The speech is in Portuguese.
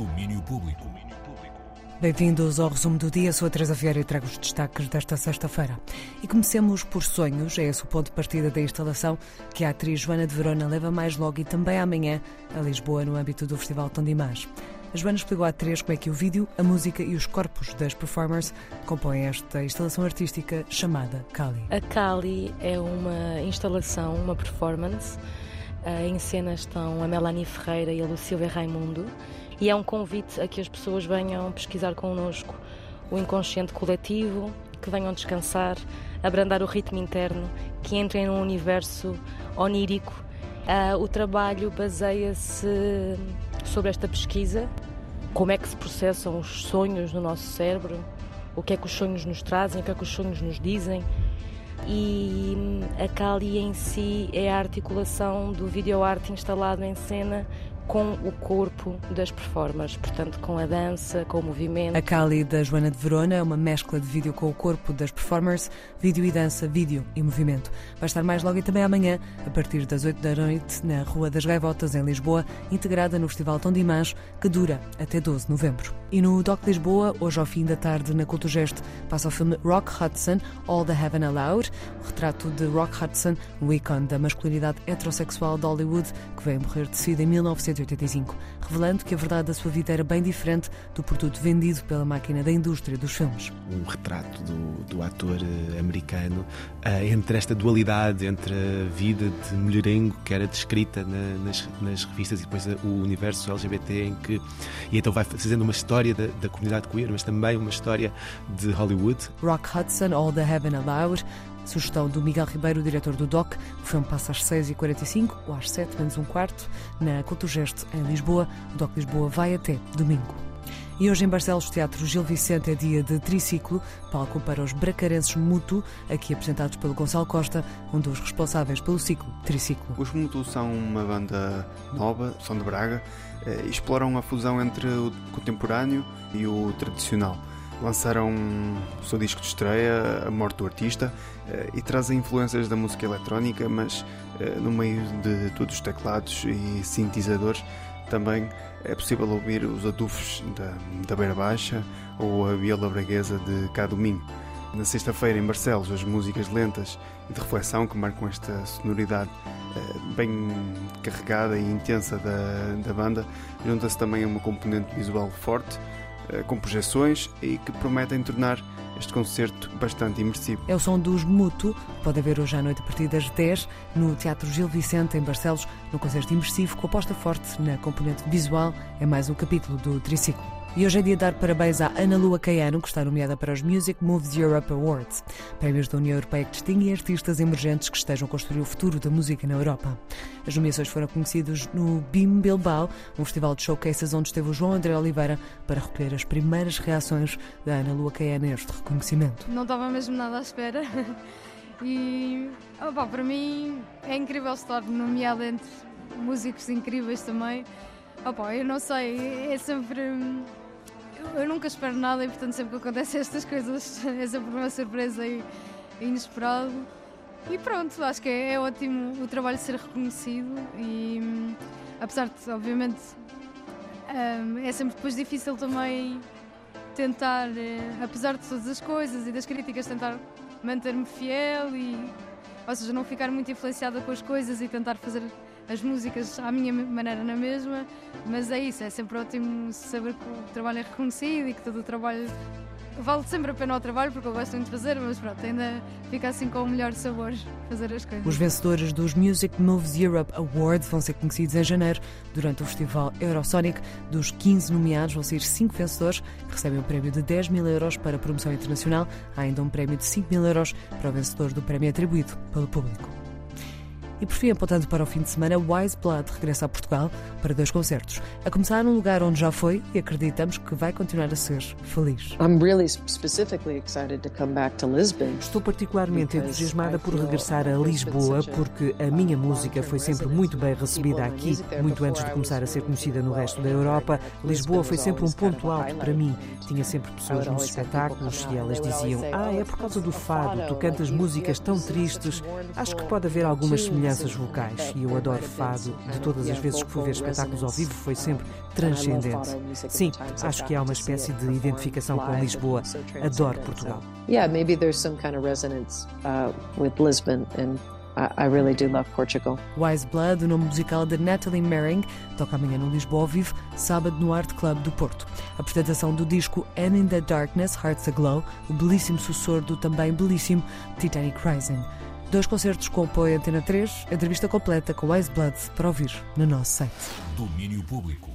Domínio Público. Bem-vindos ao resumo do dia. Sou a Teresa Vieira e trago os destaques desta sexta-feira. E comecemos por Sonhos. É esse o ponto de partida da instalação que a atriz Joana de Verona leva mais logo e também amanhã a Lisboa no âmbito do Festival Tom Dimas. A Joana explicou à três como é que o vídeo, a música e os corpos das performers compõem esta instalação artística chamada Kali. A Kali é uma instalação, uma performance. Eh, em cena estão a Melanie Ferreira e a Lucília Raimundo. E é um convite a que as pessoas venham pesquisar connosco o inconsciente coletivo, que venham descansar, abrandar o ritmo interno, que entrem num universo onírico. Uh, o trabalho baseia-se sobre esta pesquisa, como é que se processam os sonhos no nosso cérebro, o que é que os sonhos nos trazem, o que é que os sonhos nos dizem. E a Kali em si é a articulação do videoarte instalado em cena com o corpo das performers, portanto, com a dança, com o movimento. A Cali da Joana de Verona é uma mescla de vídeo com o corpo das performers, vídeo e dança, vídeo e movimento. Vai estar mais logo e também amanhã, a partir das 8 da noite, na Rua das Gaivotas, em Lisboa, integrada no Festival Tom Dimas, que dura até 12 de novembro. E no DOC Lisboa, hoje ao fim da tarde, na Cultogest, passa o filme Rock Hudson, All the Heaven Allowed, retrato de Rock Hudson, um ícone da masculinidade heterossexual de Hollywood, que veio morrer de sida em 1900 1985, revelando que a verdade da sua vida era bem diferente do produto vendido pela máquina da indústria dos filmes. Um retrato do, do ator eh, americano uh, entre esta dualidade entre a vida de mulherengo que era descrita na, nas, nas, revistas e depois o universo LGBT em que e então vai fazendo uma história da, da comunidade queer, mas também uma história de Hollywood. Rock Hudson, All the Heaven Allowed, Sugestão do Miguel Ribeiro, diretor do DOC. O filme passa às 6h45 ou às 7 menos um quarto na Culturgest, em Lisboa. O DOC Lisboa vai até domingo. E hoje em Barcelos Teatro Gil Vicente é dia de triciclo, palco para os bracarenses Mutu, aqui apresentados pelo Gonçalo Costa, um dos responsáveis pelo ciclo Triciclo. Os Mutu são uma banda nova, são de Braga, eh, exploram a fusão entre o contemporâneo e o tradicional lançaram o seu disco de estreia, A Morte do Artista, eh, e trazem influências da música eletrónica, mas eh, no meio de todos os teclados e sintetizadores também é possível ouvir os adufos da, da Beira Baixa ou a viola braguesa de Cá Domingo. Na sexta-feira, em Barcelos, as músicas lentas e de reflexão que marcam esta sonoridade eh, bem carregada e intensa da, da banda, junta-se também a uma componente visual forte com projeções e que prometem tornar este concerto bastante imersivo. É o som dos Mutu, pode haver hoje à noite a partir das 10 no Teatro Gil Vicente, em Barcelos, no concerto imersivo com aposta forte na componente visual. É mais um capítulo do triciclo. E hoje é dia de dar parabéns à Ana Lua Caiano, que está nomeada para os Music Moves Europe Awards, prémios da União Europeia que distinguem artistas emergentes que estejam a construir o futuro da música na Europa. As nomeações foram conhecidas no BIM Bilbao, um festival de showcases onde esteve o João André Oliveira para recolher as primeiras reações da Ana Lua Caiano a este reconhecimento. Não estava mesmo nada à espera. E opa, para mim é incrível estar nomeada entre músicos incríveis também. Opa, eu não sei, é sempre eu nunca espero nada e, portanto, sempre que acontecem estas coisas é sempre uma surpresa e inesperado. E pronto, acho que é, é ótimo o trabalho ser reconhecido e, apesar de, obviamente, um, é sempre depois difícil também tentar, eh, apesar de todas as coisas e das críticas, tentar manter-me fiel e, ou seja, não ficar muito influenciada com as coisas e tentar fazer as músicas à minha maneira na mesma, mas é isso, é sempre ótimo saber que o trabalho é reconhecido e que todo o trabalho vale sempre a pena o trabalho porque eu gosto muito de fazer, mas pronto, ainda fica assim com o melhor sabor fazer as coisas. Os vencedores dos Music Moves Europe Awards vão ser conhecidos em janeiro durante o festival Eurosonic. Dos 15 nomeados vão ser 5 vencedores que recebem um prémio de 10 mil euros para promoção internacional. Há ainda um prémio de 5 mil euros para o vencedor do prémio atribuído pelo público. E por fim, apontando para o fim de semana, Wise Blood regressa a Portugal para dois concertos. A começar num lugar onde já foi e acreditamos que vai continuar a ser feliz. Estou particularmente entusiasmada por regressar a Lisboa porque a minha música foi sempre muito bem recebida aqui, muito antes de começar a ser conhecida no resto da Europa. Lisboa foi sempre um ponto alto para mim. Tinha sempre pessoas nos espetáculos e elas diziam: Ah, é por causa do fado, tu cantas músicas tão tristes. Acho que pode haver algumas semelhanças semelhanças vocais e eu adoro fado. De todas as vezes que fui ver espetáculos ao vivo foi sempre transcendente. Sim, acho que há uma espécie de identificação com Lisboa. Adoro Portugal. Yeah, maybe there's some kind of resonance uh, with Lisbon and I really do love Portugal. Wise Blood, o nome musical de Natalie Merring, toca amanhã no Lisboa ao vivo, sábado no Art Club do Porto. A apresentação do disco And in the Darkness, Hearts Aglow, o belíssimo sucessor do também belíssimo Titanic Rising. Dois concertos com apoio Antena 3, entrevista completa com Wise Blood para ouvir no nosso site. Domínio Público.